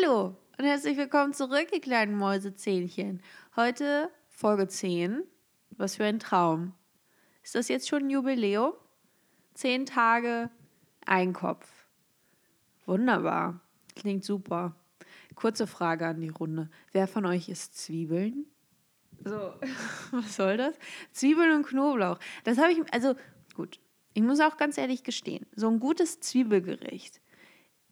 Hallo und herzlich willkommen zurück, ihr kleinen Mäusezähnchen. Heute Folge 10. Was für ein Traum. Ist das jetzt schon ein Jubiläum? Zehn Tage, ein Kopf. Wunderbar. Klingt super. Kurze Frage an die Runde. Wer von euch isst Zwiebeln? So, was soll das? Zwiebeln und Knoblauch. Das habe ich, also gut, ich muss auch ganz ehrlich gestehen, so ein gutes Zwiebelgericht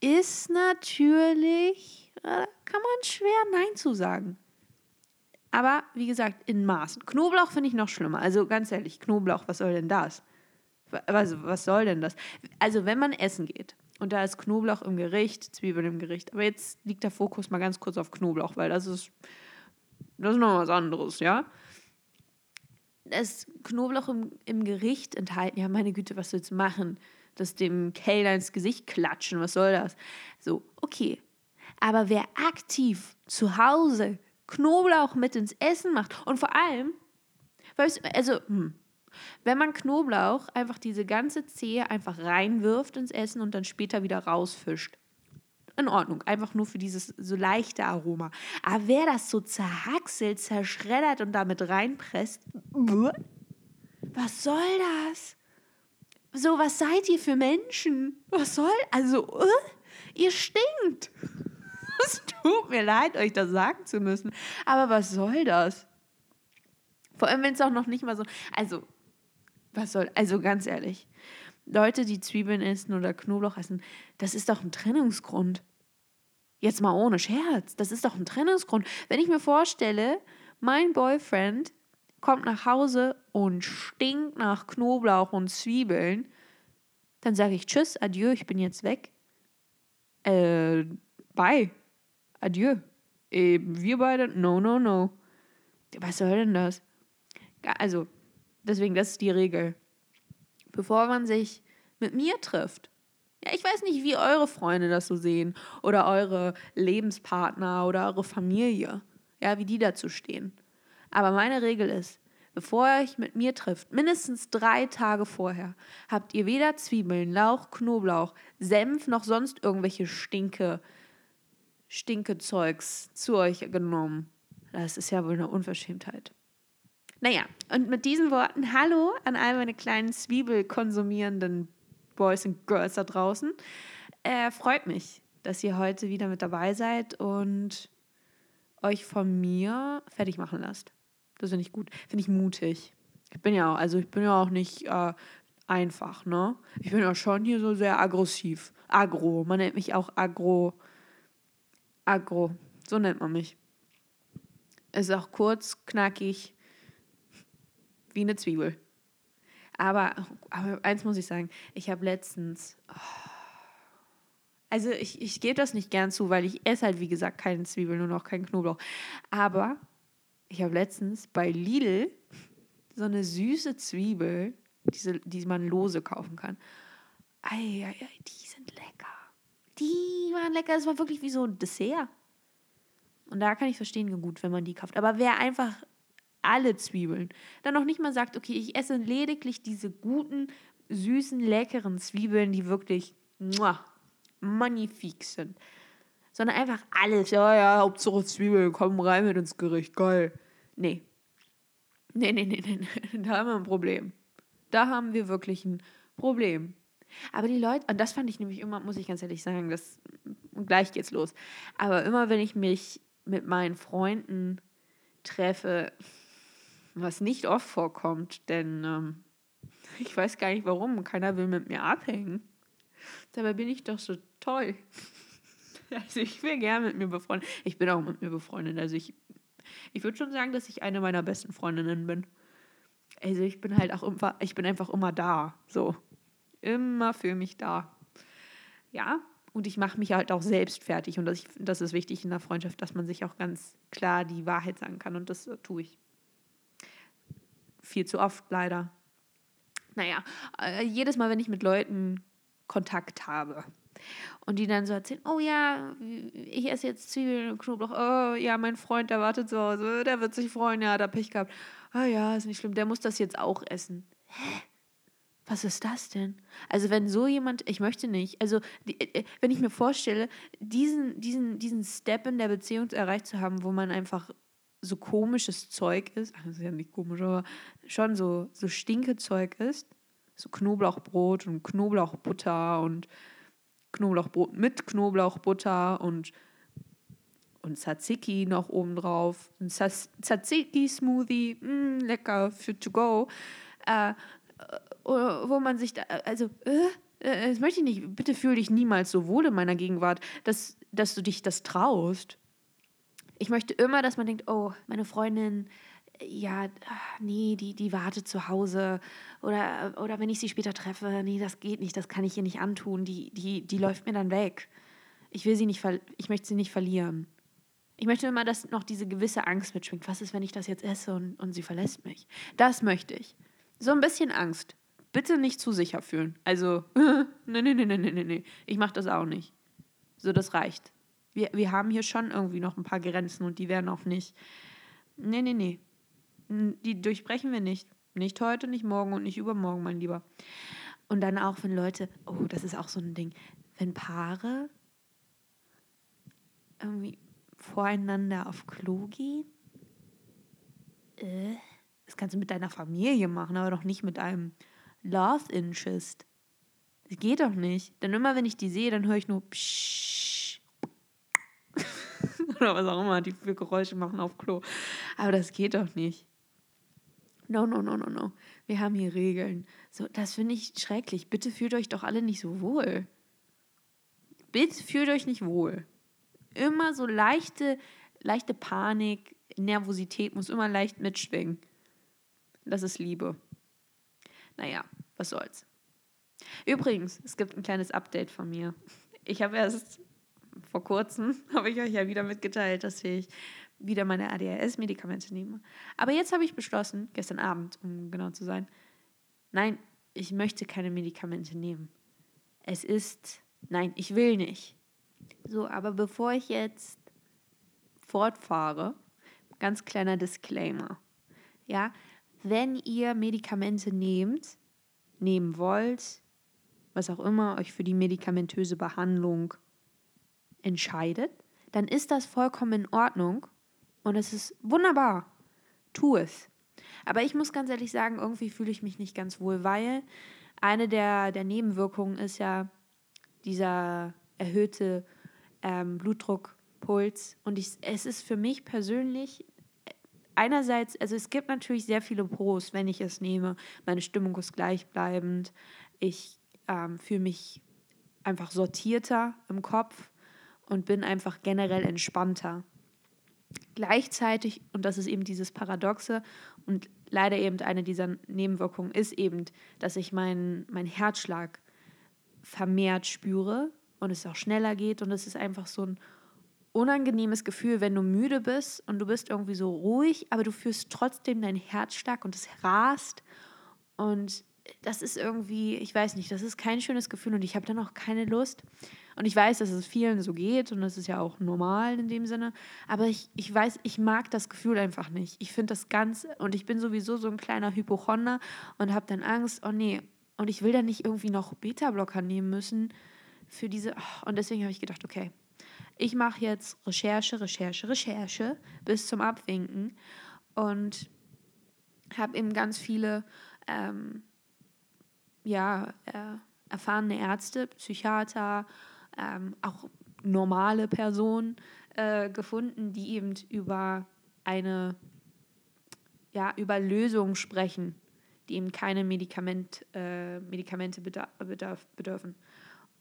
ist natürlich, kann man schwer Nein zu sagen. Aber wie gesagt, in Maßen. Knoblauch finde ich noch schlimmer. Also ganz ehrlich, Knoblauch, was soll denn das? Was, was soll denn das? Also wenn man essen geht und da ist Knoblauch im Gericht, Zwiebeln im Gericht, aber jetzt liegt der Fokus mal ganz kurz auf Knoblauch, weil das ist, das ist noch was anderes, ja? Das Knoblauch im, im Gericht enthalten, ja meine Güte, was willst du machen? Das dem Kellner ins Gesicht klatschen, was soll das? So, okay. Aber wer aktiv zu Hause Knoblauch mit ins Essen macht und vor allem, weißt also, hm, wenn man Knoblauch einfach diese ganze Zehe einfach reinwirft ins Essen und dann später wieder rausfischt. In Ordnung, einfach nur für dieses so leichte Aroma. Aber wer das so zerhackselt, zerschreddert und damit reinpresst, was soll das? So, was seid ihr für Menschen? Was soll? Also, uh, ihr stinkt. Es tut mir leid, euch das sagen zu müssen. Aber was soll das? Vor allem, wenn es auch noch nicht mal so. Also, was soll. Also, ganz ehrlich. Leute, die Zwiebeln essen oder Knoblauch essen, das ist doch ein Trennungsgrund. Jetzt mal ohne Scherz. Das ist doch ein Trennungsgrund. Wenn ich mir vorstelle, mein Boyfriend kommt nach Hause und stinkt nach Knoblauch und Zwiebeln, dann sage ich Tschüss, adieu, ich bin jetzt weg. Äh, bye, adieu. Äh, wir beide, no, no, no. Was soll denn das? Also, deswegen, das ist die Regel. Bevor man sich mit mir trifft, ja, ich weiß nicht, wie eure Freunde das so sehen oder eure Lebenspartner oder eure Familie, ja, wie die dazu stehen. Aber meine Regel ist, bevor ihr euch mit mir trifft, mindestens drei Tage vorher, habt ihr weder Zwiebeln, Lauch, Knoblauch, Senf noch sonst irgendwelche Stinke, Stinkezeugs zu euch genommen. Das ist ja wohl eine Unverschämtheit. Naja, und mit diesen Worten Hallo an all meine kleinen Zwiebel konsumierenden Boys und Girls da draußen. Äh, freut mich, dass ihr heute wieder mit dabei seid und euch von mir fertig machen lasst. Das finde ich gut. Finde ich mutig. Ich bin ja, also ich bin ja auch nicht äh, einfach, ne? Ich bin ja schon hier so sehr aggressiv. Agro. Man nennt mich auch Agro. Agro. So nennt man mich. Ist auch kurz, knackig, wie eine Zwiebel. Aber, aber eins muss ich sagen, ich habe letztens. Oh, also ich, ich gebe das nicht gern zu, weil ich esse halt, wie gesagt, keine Zwiebeln und auch keinen Knoblauch. Aber ich habe letztens bei Lidl so eine süße Zwiebel, diese, die man lose kaufen kann. Eieiei, die sind lecker. Die waren lecker. Das war wirklich wie so ein Dessert. Und da kann ich verstehen, gut, wenn man die kauft. Aber wer einfach alle Zwiebeln dann noch nicht mal sagt, okay, ich esse lediglich diese guten, süßen, leckeren Zwiebeln, die wirklich muah, magnifik sind sondern einfach alles. Ja, ja, Hauptsache Zwiebeln, kommen rein mit ins Gericht, geil. Nee. Nee, nee, nee, nee, da haben wir ein Problem. Da haben wir wirklich ein Problem. Aber die Leute, und das fand ich nämlich immer, muss ich ganz ehrlich sagen, das, gleich geht's los. Aber immer, wenn ich mich mit meinen Freunden treffe, was nicht oft vorkommt, denn ähm, ich weiß gar nicht warum, keiner will mit mir abhängen. Dabei bin ich doch so toll. Also ich will gerne mit mir befreundet. Ich bin auch mit mir befreundet. Also ich, ich würde schon sagen, dass ich eine meiner besten Freundinnen bin. Also ich bin halt auch immer, ich bin einfach immer da. So. Immer für mich da. Ja. Und ich mache mich halt auch selbst fertig. Und das, das ist wichtig in der Freundschaft, dass man sich auch ganz klar die Wahrheit sagen kann. Und das tue ich. Viel zu oft leider. Naja, äh, jedes Mal, wenn ich mit Leuten Kontakt habe, und die dann so erzählen, oh ja, ich esse jetzt Zwiebeln und Knoblauch. Oh ja, mein Freund, der wartet zu Hause, der wird sich freuen, ja, hat er Pech gehabt. Ah oh, ja, ist nicht schlimm, der muss das jetzt auch essen. Hä? Was ist das denn? Also wenn so jemand, ich möchte nicht, also die, äh, wenn ich mir vorstelle, diesen, diesen, diesen Step in der Beziehung erreicht zu haben, wo man einfach so komisches Zeug ist, ist ja nicht komisch, aber schon so, so Stinkezeug ist, so Knoblauchbrot und Knoblauchbutter und Knoblauchbrot mit Knoblauchbutter und und Tzatziki noch oben drauf. Ein Tzatziki-Smoothie, mm, lecker für to go. Äh, wo man sich da, also, äh, äh, das möchte ich nicht. Bitte fühle dich niemals so wohl in meiner Gegenwart, dass, dass du dich das traust. Ich möchte immer, dass man denkt, oh, meine Freundin, ja, nee, die, die wartet zu Hause. Oder, oder wenn ich sie später treffe, nee, das geht nicht, das kann ich ihr nicht antun. Die, die, die läuft mir dann weg. Ich will sie nicht, ich möchte sie nicht verlieren. Ich möchte immer, dass noch diese gewisse Angst mitschwingt. Was ist, wenn ich das jetzt esse und, und sie verlässt mich? Das möchte ich. So ein bisschen Angst. Bitte nicht zu sicher fühlen. Also, nee, nee, nee, nee, nee, nee. Ich mache das auch nicht. So, das reicht. Wir, wir haben hier schon irgendwie noch ein paar Grenzen und die werden auch nicht. Nee, nee, nee. Die durchbrechen wir nicht. Nicht heute, nicht morgen und nicht übermorgen, mein Lieber. Und dann auch, wenn Leute, oh, das ist auch so ein Ding, wenn Paare irgendwie voreinander auf Klo gehen? Äh, das kannst du mit deiner Familie machen, aber doch nicht mit einem Love Interest. Das geht doch nicht. Denn immer, wenn ich die sehe, dann höre ich nur Psch. Oder was auch immer die für Geräusche machen auf Klo. Aber das geht doch nicht. No, no, no, no, no. Wir haben hier Regeln. So, das finde ich schrecklich. Bitte fühlt euch doch alle nicht so wohl. Bitte fühlt euch nicht wohl immer so leichte, leichte Panik, Nervosität muss immer leicht mitschwingen. Das ist Liebe. Naja, was soll's. Übrigens, es gibt ein kleines Update von mir. Ich habe erst vor kurzem, habe ich euch ja wieder mitgeteilt, dass ich wieder meine ADHS-Medikamente nehme. Aber jetzt habe ich beschlossen, gestern Abend, um genau zu sein, nein, ich möchte keine Medikamente nehmen. Es ist, nein, ich will nicht. So, aber bevor ich jetzt fortfahre, ganz kleiner Disclaimer. Ja, wenn ihr Medikamente nehmt, nehmen wollt, was auch immer euch für die medikamentöse Behandlung entscheidet, dann ist das vollkommen in Ordnung und es ist wunderbar. Tu es. Aber ich muss ganz ehrlich sagen, irgendwie fühle ich mich nicht ganz wohl, weil eine der, der Nebenwirkungen ist ja dieser erhöhte ähm, Blutdruck, Puls. Und ich, es ist für mich persönlich einerseits, also es gibt natürlich sehr viele Pros, wenn ich es nehme. Meine Stimmung ist gleichbleibend. Ich ähm, fühle mich einfach sortierter im Kopf und bin einfach generell entspannter. Gleichzeitig, und das ist eben dieses Paradoxe und leider eben eine dieser Nebenwirkungen ist eben, dass ich meinen mein Herzschlag vermehrt spüre und es auch schneller geht und es ist einfach so ein unangenehmes Gefühl, wenn du müde bist und du bist irgendwie so ruhig, aber du fühlst trotzdem dein Herz stark und es rast und das ist irgendwie, ich weiß nicht, das ist kein schönes Gefühl und ich habe dann auch keine Lust. Und ich weiß, dass es vielen so geht und das ist ja auch normal in dem Sinne. Aber ich, ich weiß, ich mag das Gefühl einfach nicht. Ich finde das ganz, und ich bin sowieso so ein kleiner Hypochonder und habe dann Angst, oh nee, und ich will dann nicht irgendwie noch Beta-Blocker nehmen müssen für diese. Und deswegen habe ich gedacht, okay, ich mache jetzt Recherche, Recherche, Recherche bis zum Abwinken und habe eben ganz viele ähm, ja, äh, erfahrene Ärzte, Psychiater, ähm, auch normale Personen äh, gefunden, die eben über eine ja, über Lösungen sprechen, die eben keine Medikament, äh, Medikamente bedarf, bedürfen.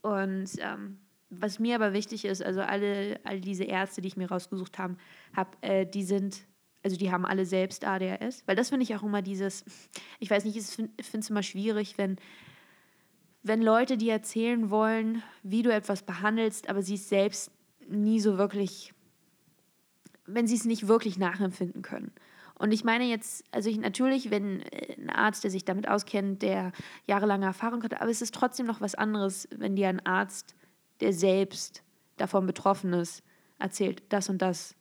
Und ähm, was mir aber wichtig ist, also alle, all diese Ärzte, die ich mir rausgesucht habe, hab, äh, die sind, also die haben alle selbst ADHS, weil das finde ich auch immer dieses, ich weiß nicht, ich finde es immer schwierig, wenn, wenn Leute dir erzählen wollen, wie du etwas behandelst, aber sie es selbst nie so wirklich, wenn sie es nicht wirklich nachempfinden können. Und ich meine jetzt, also ich, natürlich, wenn äh, ein Arzt, der sich damit auskennt, der jahrelange Erfahrung hat, aber es ist trotzdem noch was anderes, wenn dir ein Arzt, der selbst davon betroffen ist, erzählt, das und das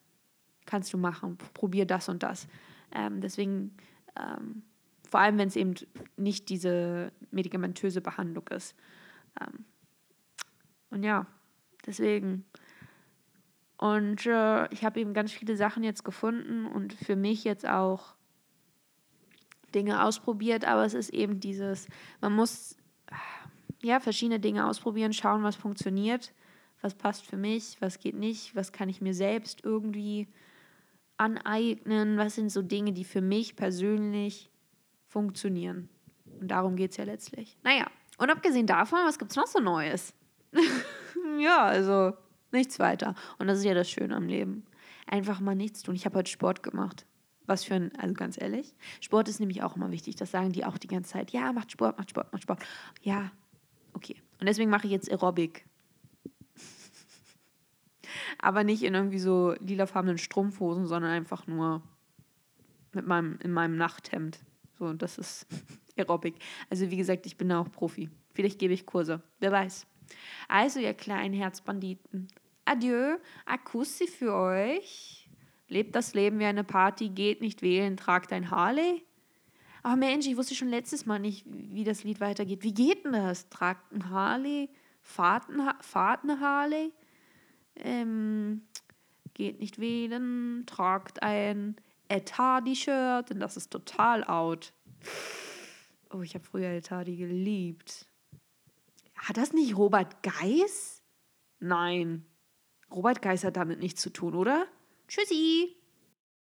kannst du machen, probier das und das. Ähm, deswegen ähm, vor allem, wenn es eben nicht diese medikamentöse Behandlung ist. Ähm, und ja, deswegen. Und äh, ich habe eben ganz viele Sachen jetzt gefunden und für mich jetzt auch Dinge ausprobiert, aber es ist eben dieses, man muss ja verschiedene Dinge ausprobieren, schauen, was funktioniert, was passt für mich, was geht nicht, was kann ich mir selbst irgendwie aneignen, was sind so Dinge, die für mich persönlich funktionieren. Und darum geht es ja letztlich. Naja, und abgesehen davon, was gibt es noch so Neues? ja, also nichts weiter. Und das ist ja das Schöne am Leben. Einfach mal nichts tun. Ich habe heute Sport gemacht. Was für ein, also ganz ehrlich, Sport ist nämlich auch immer wichtig. Das sagen die auch die ganze Zeit. Ja, macht Sport, macht Sport, macht Sport. Ja, okay. Und deswegen mache ich jetzt Aerobic. Aber nicht in irgendwie so lilafarbenen Strumpfhosen, sondern einfach nur mit meinem, in meinem Nachthemd. So, das ist Aerobic. Also wie gesagt, ich bin auch Profi. Vielleicht gebe ich Kurse. Wer weiß. Also, ihr kleinen Herzbanditen. Adieu. Akussi für euch. Lebt das Leben wie eine Party, geht nicht wählen, tragt ein Harley. Aber Mensch, ich wusste schon letztes Mal nicht, wie das Lied weitergeht. Wie geht denn das? Tragt ein Harley? Fahrt ein, ha fahrt eine Harley? Ähm, geht nicht wählen, tragt ein Etadi-Shirt, denn das ist total out. Oh, ich habe früher Etadi geliebt. Hat das nicht Robert Geis? Nein. Robert Geis hat damit nichts zu tun, oder? Tschüssi.